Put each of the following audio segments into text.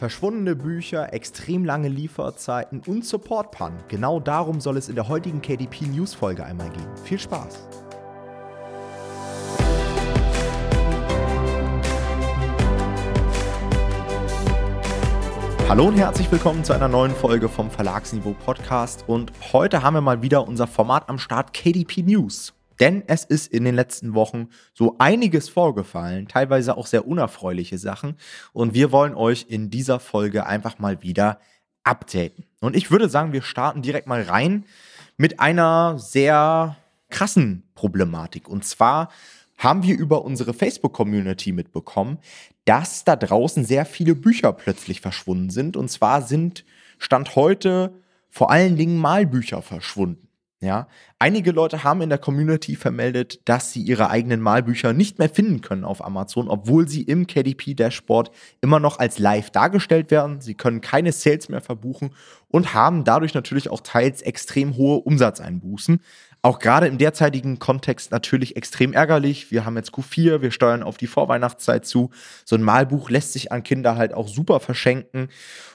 Verschwundene Bücher, extrem lange Lieferzeiten und Support-Pannen. Genau darum soll es in der heutigen KDP News Folge einmal gehen. Viel Spaß! Hallo und herzlich willkommen zu einer neuen Folge vom Verlagsniveau Podcast und heute haben wir mal wieder unser Format am Start KDP News. Denn es ist in den letzten Wochen so einiges vorgefallen, teilweise auch sehr unerfreuliche Sachen. Und wir wollen euch in dieser Folge einfach mal wieder updaten. Und ich würde sagen, wir starten direkt mal rein mit einer sehr krassen Problematik. Und zwar haben wir über unsere Facebook-Community mitbekommen, dass da draußen sehr viele Bücher plötzlich verschwunden sind. Und zwar sind Stand heute vor allen Dingen Malbücher verschwunden. Ja, einige Leute haben in der Community vermeldet, dass sie ihre eigenen Malbücher nicht mehr finden können auf Amazon, obwohl sie im KDP Dashboard immer noch als live dargestellt werden. Sie können keine Sales mehr verbuchen und haben dadurch natürlich auch teils extrem hohe Umsatzeinbußen. Auch gerade im derzeitigen Kontext natürlich extrem ärgerlich. Wir haben jetzt Q4, wir steuern auf die Vorweihnachtszeit zu. So ein Malbuch lässt sich an Kinder halt auch super verschenken.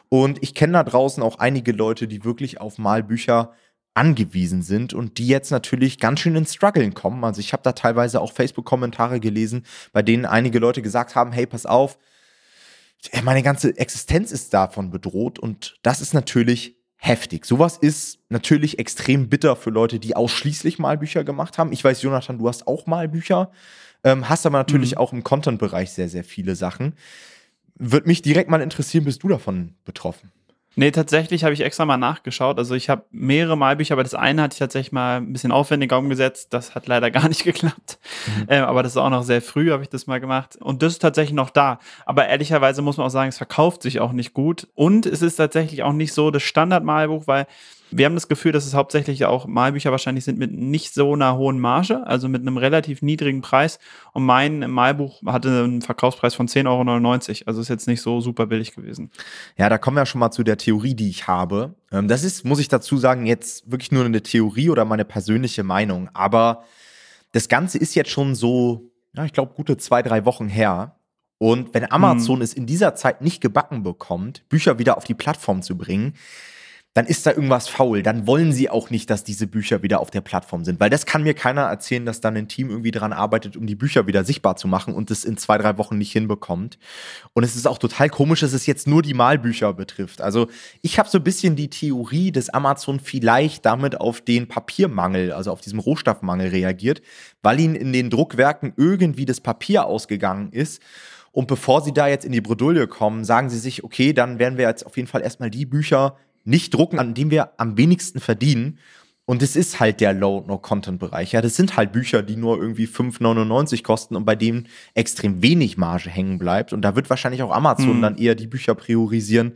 Und ich kenne da draußen auch einige Leute, die wirklich auf Malbücher angewiesen sind und die jetzt natürlich ganz schön ins Struggeln kommen. Also ich habe da teilweise auch Facebook-Kommentare gelesen, bei denen einige Leute gesagt haben, hey, pass auf, meine ganze Existenz ist davon bedroht und das ist natürlich heftig. Sowas ist natürlich extrem bitter für Leute, die ausschließlich Malbücher gemacht haben. Ich weiß, Jonathan, du hast auch Malbücher, ähm, hast aber natürlich mhm. auch im Content-Bereich sehr, sehr viele Sachen. Würde mich direkt mal interessieren, bist du davon betroffen? Nee, tatsächlich habe ich extra mal nachgeschaut. Also ich habe mehrere Malbücher, aber das eine hatte ich tatsächlich mal ein bisschen aufwendiger umgesetzt. Das hat leider gar nicht geklappt. Mhm. Äh, aber das ist auch noch sehr früh, habe ich das mal gemacht. Und das ist tatsächlich noch da. Aber ehrlicherweise muss man auch sagen, es verkauft sich auch nicht gut. Und es ist tatsächlich auch nicht so das Standardmalbuch, weil wir haben das Gefühl, dass es hauptsächlich auch Malbücher wahrscheinlich sind mit nicht so einer hohen Marge, also mit einem relativ niedrigen Preis. Und mein Malbuch hatte einen Verkaufspreis von 10,99 Euro. Also ist jetzt nicht so super billig gewesen. Ja, da kommen wir schon mal zu der Theorie, die ich habe. Ähm, das ist, muss ich dazu sagen, jetzt wirklich nur eine Theorie oder meine persönliche Meinung. Aber das Ganze ist jetzt schon so, ja, ich glaube, gute zwei, drei Wochen her. Und wenn Amazon hm. es in dieser Zeit nicht gebacken bekommt, Bücher wieder auf die Plattform zu bringen, dann ist da irgendwas faul. Dann wollen sie auch nicht, dass diese Bücher wieder auf der Plattform sind. Weil das kann mir keiner erzählen, dass dann ein Team irgendwie daran arbeitet, um die Bücher wieder sichtbar zu machen und es in zwei, drei Wochen nicht hinbekommt. Und es ist auch total komisch, dass es jetzt nur die Malbücher betrifft. Also ich habe so ein bisschen die Theorie, dass Amazon vielleicht damit auf den Papiermangel, also auf diesen Rohstoffmangel reagiert, weil ihnen in den Druckwerken irgendwie das Papier ausgegangen ist. Und bevor sie da jetzt in die Bredouille kommen, sagen sie sich, okay, dann werden wir jetzt auf jeden Fall erstmal die Bücher nicht drucken, an dem wir am wenigsten verdienen. Und es ist halt der Low-No-Content-Bereich. Ja, das sind halt Bücher, die nur irgendwie 5,99 kosten und bei denen extrem wenig Marge hängen bleibt. Und da wird wahrscheinlich auch Amazon hm. dann eher die Bücher priorisieren,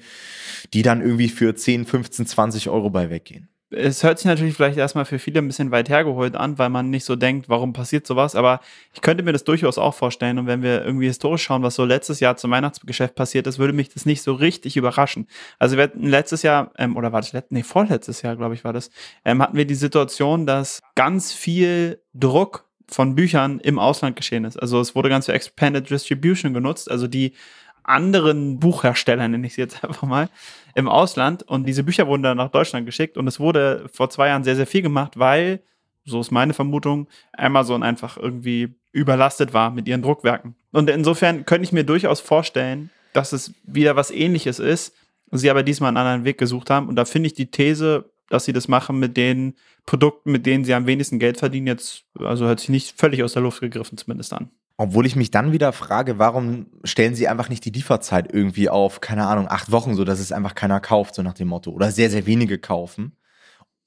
die dann irgendwie für 10, 15, 20 Euro bei weggehen es hört sich natürlich vielleicht erstmal für viele ein bisschen weit hergeholt an, weil man nicht so denkt, warum passiert sowas, aber ich könnte mir das durchaus auch vorstellen und wenn wir irgendwie historisch schauen, was so letztes Jahr zum Weihnachtsgeschäft passiert ist, würde mich das nicht so richtig überraschen. Also wir hatten letztes Jahr, ähm, oder war das letztes, nee, vorletztes Jahr, glaube ich, war das, ähm, hatten wir die Situation, dass ganz viel Druck von Büchern im Ausland geschehen ist. Also es wurde ganz viel Expanded Distribution genutzt, also die anderen Buchherstellern, nenne ich sie jetzt einfach mal, im Ausland. Und diese Bücher wurden dann nach Deutschland geschickt. Und es wurde vor zwei Jahren sehr, sehr viel gemacht, weil, so ist meine Vermutung, Amazon einfach irgendwie überlastet war mit ihren Druckwerken. Und insofern könnte ich mir durchaus vorstellen, dass es wieder was ähnliches ist, sie aber diesmal einen anderen Weg gesucht haben. Und da finde ich die These, dass sie das machen mit den Produkten, mit denen sie am wenigsten Geld verdienen, jetzt, also hört sich nicht völlig aus der Luft gegriffen zumindest an. Obwohl ich mich dann wieder frage, warum stellen sie einfach nicht die Lieferzeit irgendwie auf, keine Ahnung, acht Wochen, so dass es einfach keiner kauft, so nach dem Motto. Oder sehr, sehr wenige kaufen.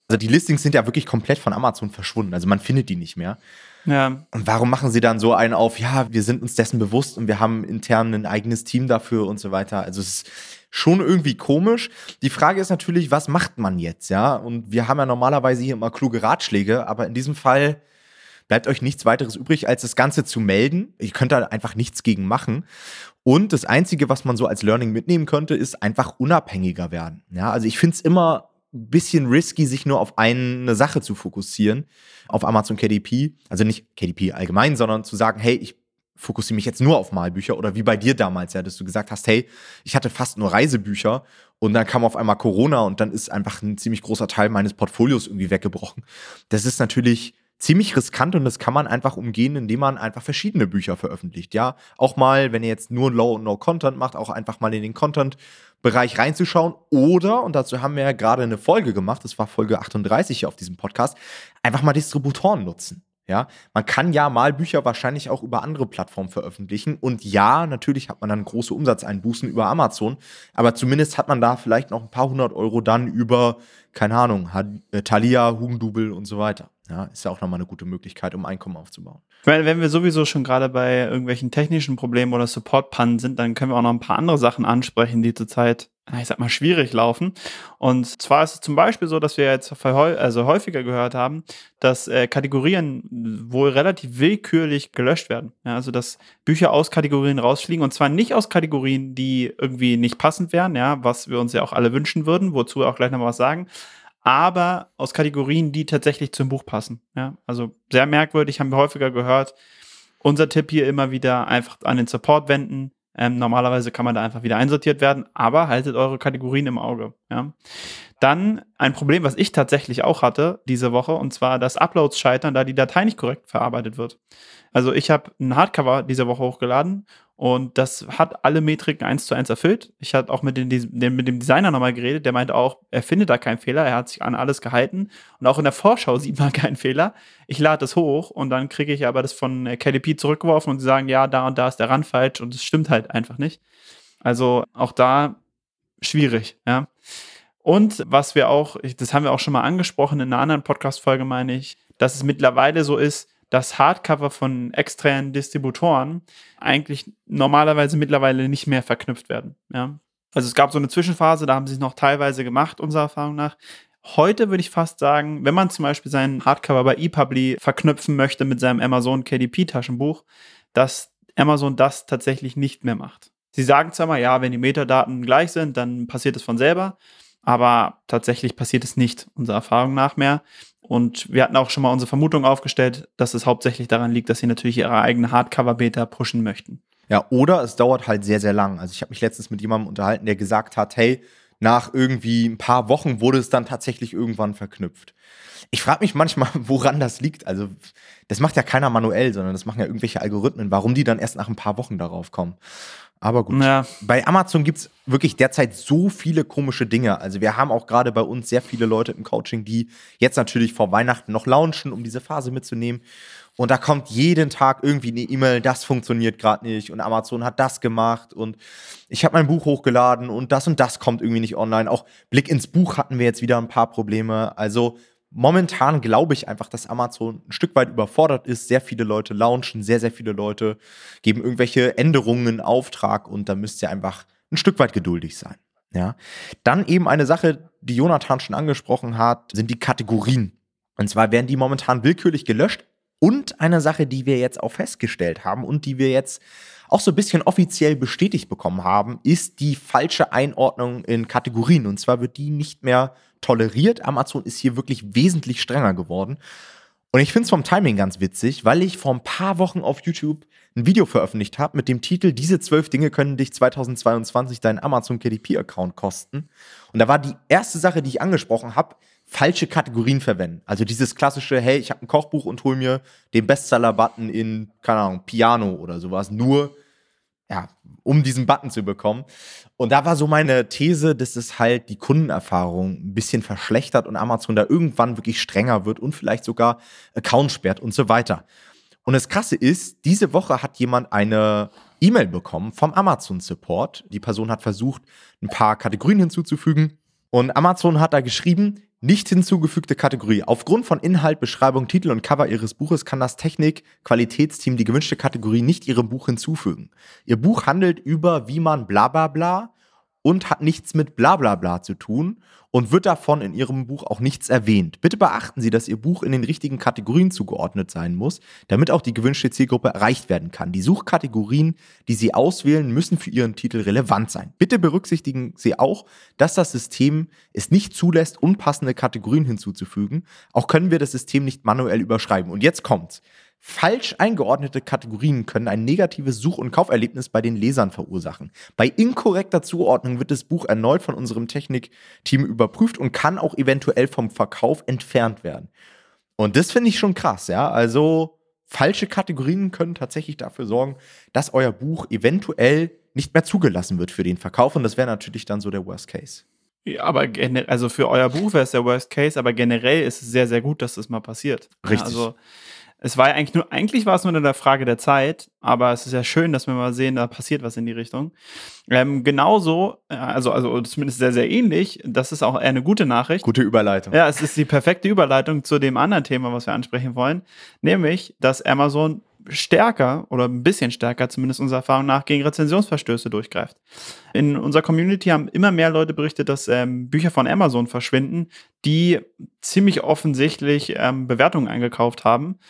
Also die Listings sind ja wirklich komplett von Amazon verschwunden. Also man findet die nicht mehr. Ja. Und warum machen sie dann so einen auf, ja, wir sind uns dessen bewusst und wir haben intern ein eigenes Team dafür und so weiter. Also es ist schon irgendwie komisch. Die Frage ist natürlich, was macht man jetzt, ja? Und wir haben ja normalerweise hier immer kluge Ratschläge, aber in diesem Fall bleibt euch nichts weiteres übrig, als das Ganze zu melden. Ihr könnt da einfach nichts gegen machen. Und das Einzige, was man so als Learning mitnehmen könnte, ist einfach unabhängiger werden. Ja, also ich finde es immer ein bisschen risky, sich nur auf eine Sache zu fokussieren, auf Amazon KDP. Also nicht KDP allgemein, sondern zu sagen, hey, ich fokussiere mich jetzt nur auf Malbücher oder wie bei dir damals, ja, dass du gesagt hast, hey, ich hatte fast nur Reisebücher und dann kam auf einmal Corona und dann ist einfach ein ziemlich großer Teil meines Portfolios irgendwie weggebrochen. Das ist natürlich ziemlich riskant und das kann man einfach umgehen, indem man einfach verschiedene Bücher veröffentlicht. Ja, auch mal, wenn ihr jetzt nur Low und No Content macht, auch einfach mal in den Content Bereich reinzuschauen oder, und dazu haben wir ja gerade eine Folge gemacht, das war Folge 38 hier auf diesem Podcast, einfach mal Distributoren nutzen. Ja, man kann ja mal Bücher wahrscheinlich auch über andere Plattformen veröffentlichen. Und ja, natürlich hat man dann große Umsatzeinbußen über Amazon. Aber zumindest hat man da vielleicht noch ein paar hundert Euro dann über, keine Ahnung, äh, Thalia, Hugendubel und so weiter. Ja, ist ja auch nochmal eine gute Möglichkeit, um Einkommen aufzubauen. Ich meine, wenn wir sowieso schon gerade bei irgendwelchen technischen Problemen oder Support-Pannen sind, dann können wir auch noch ein paar andere Sachen ansprechen, die zurzeit, ich sag mal, schwierig laufen. Und zwar ist es zum Beispiel so, dass wir jetzt also häufiger gehört haben, dass äh, Kategorien wohl relativ willkürlich gelöscht werden. Ja, also dass Bücher aus Kategorien rausfliegen und zwar nicht aus Kategorien, die irgendwie nicht passend wären, ja, was wir uns ja auch alle wünschen würden, wozu wir auch gleich noch was sagen, aber aus Kategorien, die tatsächlich zum Buch passen. Ja, also sehr merkwürdig, haben wir häufiger gehört. Unser Tipp hier immer wieder einfach an den Support wenden. Ähm, normalerweise kann man da einfach wieder einsortiert werden, aber haltet eure Kategorien im Auge. Ja. Dann ein Problem, was ich tatsächlich auch hatte diese Woche, und zwar, dass Uploads scheitern, da die Datei nicht korrekt verarbeitet wird. Also ich habe ein Hardcover diese Woche hochgeladen und das hat alle Metriken eins zu eins erfüllt. Ich hatte auch mit, den, mit dem Designer nochmal geredet, der meinte auch, er findet da keinen Fehler, er hat sich an alles gehalten. Und auch in der Vorschau sieht man keinen Fehler. Ich lade das hoch und dann kriege ich aber das von KDP zurückgeworfen und sie sagen, ja, da und da ist der Rand falsch und es stimmt halt einfach nicht. Also auch da schwierig, ja. Und was wir auch, das haben wir auch schon mal angesprochen in einer anderen Podcast-Folge, meine ich, dass es mittlerweile so ist, dass Hardcover von externen Distributoren eigentlich normalerweise mittlerweile nicht mehr verknüpft werden. Ja? Also es gab so eine Zwischenphase, da haben sie es noch teilweise gemacht, unserer Erfahrung nach. Heute würde ich fast sagen, wenn man zum Beispiel seinen Hardcover bei ePubli verknüpfen möchte mit seinem Amazon KDP-Taschenbuch, dass Amazon das tatsächlich nicht mehr macht. Sie sagen zwar mal, ja, wenn die Metadaten gleich sind, dann passiert es von selber, aber tatsächlich passiert es nicht, unserer Erfahrung nach mehr. Und wir hatten auch schon mal unsere Vermutung aufgestellt, dass es hauptsächlich daran liegt, dass sie natürlich ihre eigene Hardcover-Beta pushen möchten. Ja, oder es dauert halt sehr, sehr lang. Also ich habe mich letztens mit jemandem unterhalten, der gesagt hat, hey, nach irgendwie ein paar Wochen wurde es dann tatsächlich irgendwann verknüpft. Ich frage mich manchmal, woran das liegt. Also, das macht ja keiner manuell, sondern das machen ja irgendwelche Algorithmen, warum die dann erst nach ein paar Wochen darauf kommen. Aber gut. Ja. Bei Amazon gibt es wirklich derzeit so viele komische Dinge. Also wir haben auch gerade bei uns sehr viele Leute im Coaching, die jetzt natürlich vor Weihnachten noch launchen, um diese Phase mitzunehmen. Und da kommt jeden Tag irgendwie eine E-Mail, das funktioniert gerade nicht und Amazon hat das gemacht und ich habe mein Buch hochgeladen und das und das kommt irgendwie nicht online. Auch Blick ins Buch hatten wir jetzt wieder ein paar Probleme. Also momentan glaube ich einfach, dass Amazon ein Stück weit überfordert ist. Sehr viele Leute launchen, sehr, sehr viele Leute geben irgendwelche Änderungen in Auftrag und da müsst ihr einfach ein Stück weit geduldig sein. Ja. Dann eben eine Sache, die Jonathan schon angesprochen hat, sind die Kategorien. Und zwar werden die momentan willkürlich gelöscht. Und eine Sache, die wir jetzt auch festgestellt haben und die wir jetzt auch so ein bisschen offiziell bestätigt bekommen haben, ist die falsche Einordnung in Kategorien. Und zwar wird die nicht mehr toleriert. Amazon ist hier wirklich wesentlich strenger geworden. Und ich finde es vom Timing ganz witzig, weil ich vor ein paar Wochen auf YouTube ein Video veröffentlicht habe mit dem Titel Diese zwölf Dinge können dich 2022 deinen Amazon KDP-Account kosten. Und da war die erste Sache, die ich angesprochen habe, falsche Kategorien verwenden. Also dieses klassische, hey, ich habe ein Kochbuch und hol mir den Bestseller-Button in, keine Ahnung, Piano oder sowas. Nur ja, um diesen Button zu bekommen. Und da war so meine These, dass es halt die Kundenerfahrung ein bisschen verschlechtert und Amazon da irgendwann wirklich strenger wird und vielleicht sogar Account sperrt und so weiter. Und das Krasse ist, diese Woche hat jemand eine E-Mail bekommen vom Amazon Support. Die Person hat versucht, ein paar Kategorien hinzuzufügen. Und Amazon hat da geschrieben, nicht hinzugefügte Kategorie. Aufgrund von Inhalt, Beschreibung, Titel und Cover Ihres Buches kann das Technik-Qualitätsteam die gewünschte Kategorie nicht Ihrem Buch hinzufügen. Ihr Buch handelt über, wie man bla bla bla und hat nichts mit bla bla bla zu tun und wird davon in Ihrem Buch auch nichts erwähnt. Bitte beachten Sie, dass Ihr Buch in den richtigen Kategorien zugeordnet sein muss, damit auch die gewünschte Zielgruppe erreicht werden kann. Die Suchkategorien, die Sie auswählen, müssen für Ihren Titel relevant sein. Bitte berücksichtigen Sie auch, dass das System es nicht zulässt, unpassende Kategorien hinzuzufügen. Auch können wir das System nicht manuell überschreiben. Und jetzt kommt's. Falsch eingeordnete Kategorien können ein negatives Such- und Kauferlebnis bei den Lesern verursachen. Bei inkorrekter Zuordnung wird das Buch erneut von unserem Technikteam überprüft und kann auch eventuell vom Verkauf entfernt werden. Und das finde ich schon krass, ja. Also falsche Kategorien können tatsächlich dafür sorgen, dass euer Buch eventuell nicht mehr zugelassen wird für den Verkauf. Und das wäre natürlich dann so der Worst Case. Ja, aber also für euer Buch wäre es der Worst Case, aber generell ist es sehr, sehr gut, dass das mal passiert. Richtig. Ja, also es war ja eigentlich nur, eigentlich war es nur eine Frage der Zeit, aber es ist ja schön, dass wir mal sehen, da passiert was in die Richtung. Ähm, genauso, äh, also, also zumindest sehr, sehr ähnlich, das ist auch eine gute Nachricht. Gute Überleitung. Ja, es ist die perfekte Überleitung zu dem anderen Thema, was wir ansprechen wollen, nämlich, dass Amazon stärker oder ein bisschen stärker, zumindest unserer Erfahrung nach, gegen Rezensionsverstöße durchgreift. In unserer Community haben immer mehr Leute berichtet, dass ähm, Bücher von Amazon verschwinden, die ziemlich offensichtlich ähm, Bewertungen eingekauft haben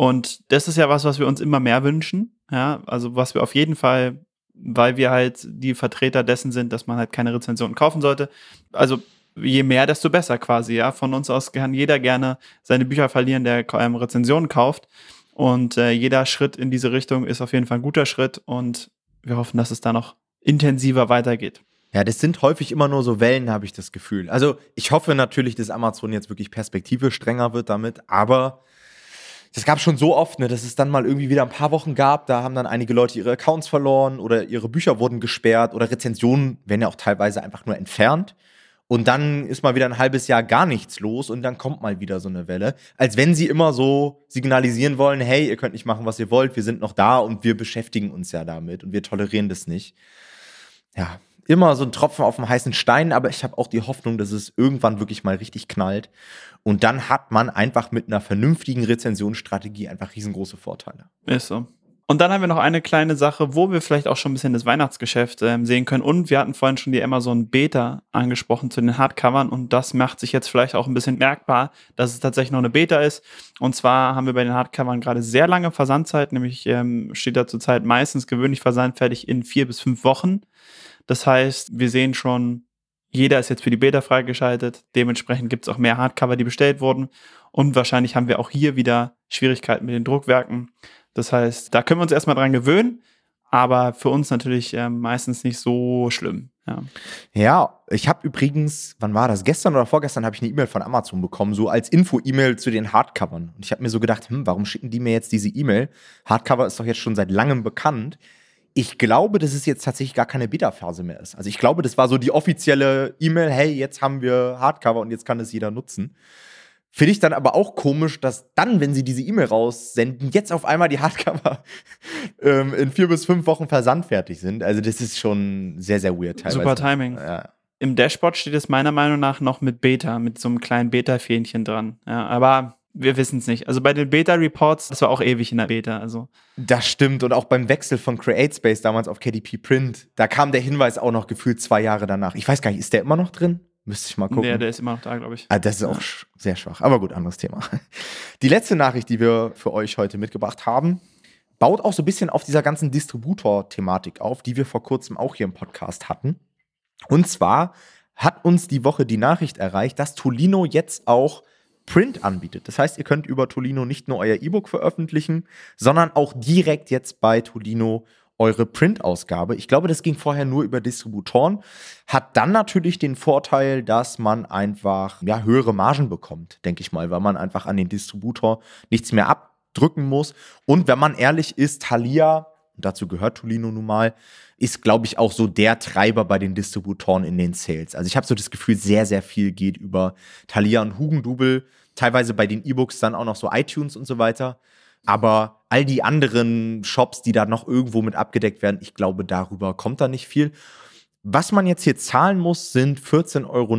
und das ist ja was, was wir uns immer mehr wünschen. Ja, also was wir auf jeden Fall, weil wir halt die Vertreter dessen sind, dass man halt keine Rezensionen kaufen sollte. Also je mehr, desto besser quasi. Ja, von uns aus kann jeder gerne seine Bücher verlieren, der ähm, Rezensionen kauft. Und äh, jeder Schritt in diese Richtung ist auf jeden Fall ein guter Schritt. Und wir hoffen, dass es da noch intensiver weitergeht. Ja, das sind häufig immer nur so Wellen, habe ich das Gefühl. Also ich hoffe natürlich, dass Amazon jetzt wirklich perspektivisch strenger wird damit, aber das gab schon so oft, ne, dass es dann mal irgendwie wieder ein paar Wochen gab, da haben dann einige Leute ihre Accounts verloren oder ihre Bücher wurden gesperrt oder Rezensionen werden ja auch teilweise einfach nur entfernt. Und dann ist mal wieder ein halbes Jahr gar nichts los und dann kommt mal wieder so eine Welle. Als wenn sie immer so signalisieren wollen, hey, ihr könnt nicht machen, was ihr wollt, wir sind noch da und wir beschäftigen uns ja damit und wir tolerieren das nicht. Ja, immer so ein Tropfen auf dem heißen Stein, aber ich habe auch die Hoffnung, dass es irgendwann wirklich mal richtig knallt. Und dann hat man einfach mit einer vernünftigen Rezensionsstrategie einfach riesengroße Vorteile. Ist so. Und dann haben wir noch eine kleine Sache, wo wir vielleicht auch schon ein bisschen das Weihnachtsgeschäft äh, sehen können. Und wir hatten vorhin schon die Amazon Beta angesprochen zu den Hardcovern. Und das macht sich jetzt vielleicht auch ein bisschen merkbar, dass es tatsächlich noch eine Beta ist. Und zwar haben wir bei den Hardcovern gerade sehr lange Versandzeit, nämlich ähm, steht da zurzeit meistens gewöhnlich versandfertig in vier bis fünf Wochen. Das heißt, wir sehen schon, jeder ist jetzt für die Beta freigeschaltet. Dementsprechend gibt es auch mehr Hardcover, die bestellt wurden. Und wahrscheinlich haben wir auch hier wieder Schwierigkeiten mit den Druckwerken. Das heißt, da können wir uns erstmal dran gewöhnen, aber für uns natürlich äh, meistens nicht so schlimm. Ja, ja ich habe übrigens, wann war das? Gestern oder vorgestern habe ich eine E-Mail von Amazon bekommen, so als Info-E-Mail zu den Hardcovern. Und ich habe mir so gedacht, hm, warum schicken die mir jetzt diese E-Mail? Hardcover ist doch jetzt schon seit langem bekannt ich glaube, dass es jetzt tatsächlich gar keine Beta-Phase mehr ist. Also ich glaube, das war so die offizielle E-Mail, hey, jetzt haben wir Hardcover und jetzt kann es jeder nutzen. Finde ich dann aber auch komisch, dass dann, wenn sie diese E-Mail raussenden, jetzt auf einmal die Hardcover ähm, in vier bis fünf Wochen versandfertig sind. Also das ist schon sehr, sehr weird teilweise. Super Timing. Ja. Im Dashboard steht es meiner Meinung nach noch mit Beta, mit so einem kleinen Beta-Fähnchen dran. Ja, aber wir wissen es nicht. Also bei den Beta-Reports, das war auch ewig in der Beta. Also. Das stimmt. Und auch beim Wechsel von CreateSpace damals auf KDP Print, da kam der Hinweis auch noch gefühlt zwei Jahre danach. Ich weiß gar nicht, ist der immer noch drin? Müsste ich mal gucken. Ja, der ist immer noch da, glaube ich. Ah, das ist ja. auch sehr schwach. Aber gut, anderes Thema. Die letzte Nachricht, die wir für euch heute mitgebracht haben, baut auch so ein bisschen auf dieser ganzen Distributor-Thematik auf, die wir vor kurzem auch hier im Podcast hatten. Und zwar hat uns die Woche die Nachricht erreicht, dass Tolino jetzt auch Print anbietet. Das heißt, ihr könnt über Tolino nicht nur euer E-Book veröffentlichen, sondern auch direkt jetzt bei Tolino eure Print-Ausgabe. Ich glaube, das ging vorher nur über Distributoren. Hat dann natürlich den Vorteil, dass man einfach ja, höhere Margen bekommt, denke ich mal, weil man einfach an den Distributor nichts mehr abdrücken muss. Und wenn man ehrlich ist, Thalia, dazu gehört Tolino nun mal, ist, glaube ich, auch so der Treiber bei den Distributoren in den Sales. Also ich habe so das Gefühl, sehr, sehr viel geht über Thalia und Hugendubel teilweise bei den E-Books dann auch noch so iTunes und so weiter. Aber all die anderen Shops, die da noch irgendwo mit abgedeckt werden, ich glaube, darüber kommt da nicht viel. Was man jetzt hier zahlen muss, sind 14,90 Euro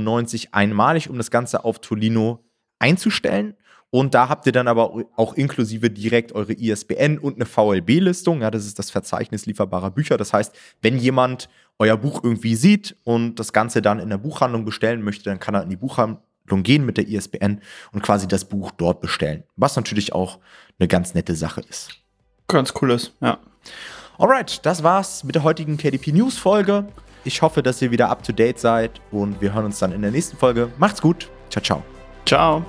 einmalig, um das Ganze auf Tolino einzustellen. Und da habt ihr dann aber auch inklusive direkt eure ISBN und eine VLB-Listung. Ja, das ist das Verzeichnis lieferbarer Bücher. Das heißt, wenn jemand euer Buch irgendwie sieht und das Ganze dann in der Buchhandlung bestellen möchte, dann kann er in die Buchhandlung gehen mit der ISBN und quasi das Buch dort bestellen. Was natürlich auch eine ganz nette Sache ist. Ganz cool ist, ja. Alright, das war's mit der heutigen KDP News Folge. Ich hoffe, dass ihr wieder up to date seid und wir hören uns dann in der nächsten Folge. Macht's gut. Ciao, ciao. Ciao.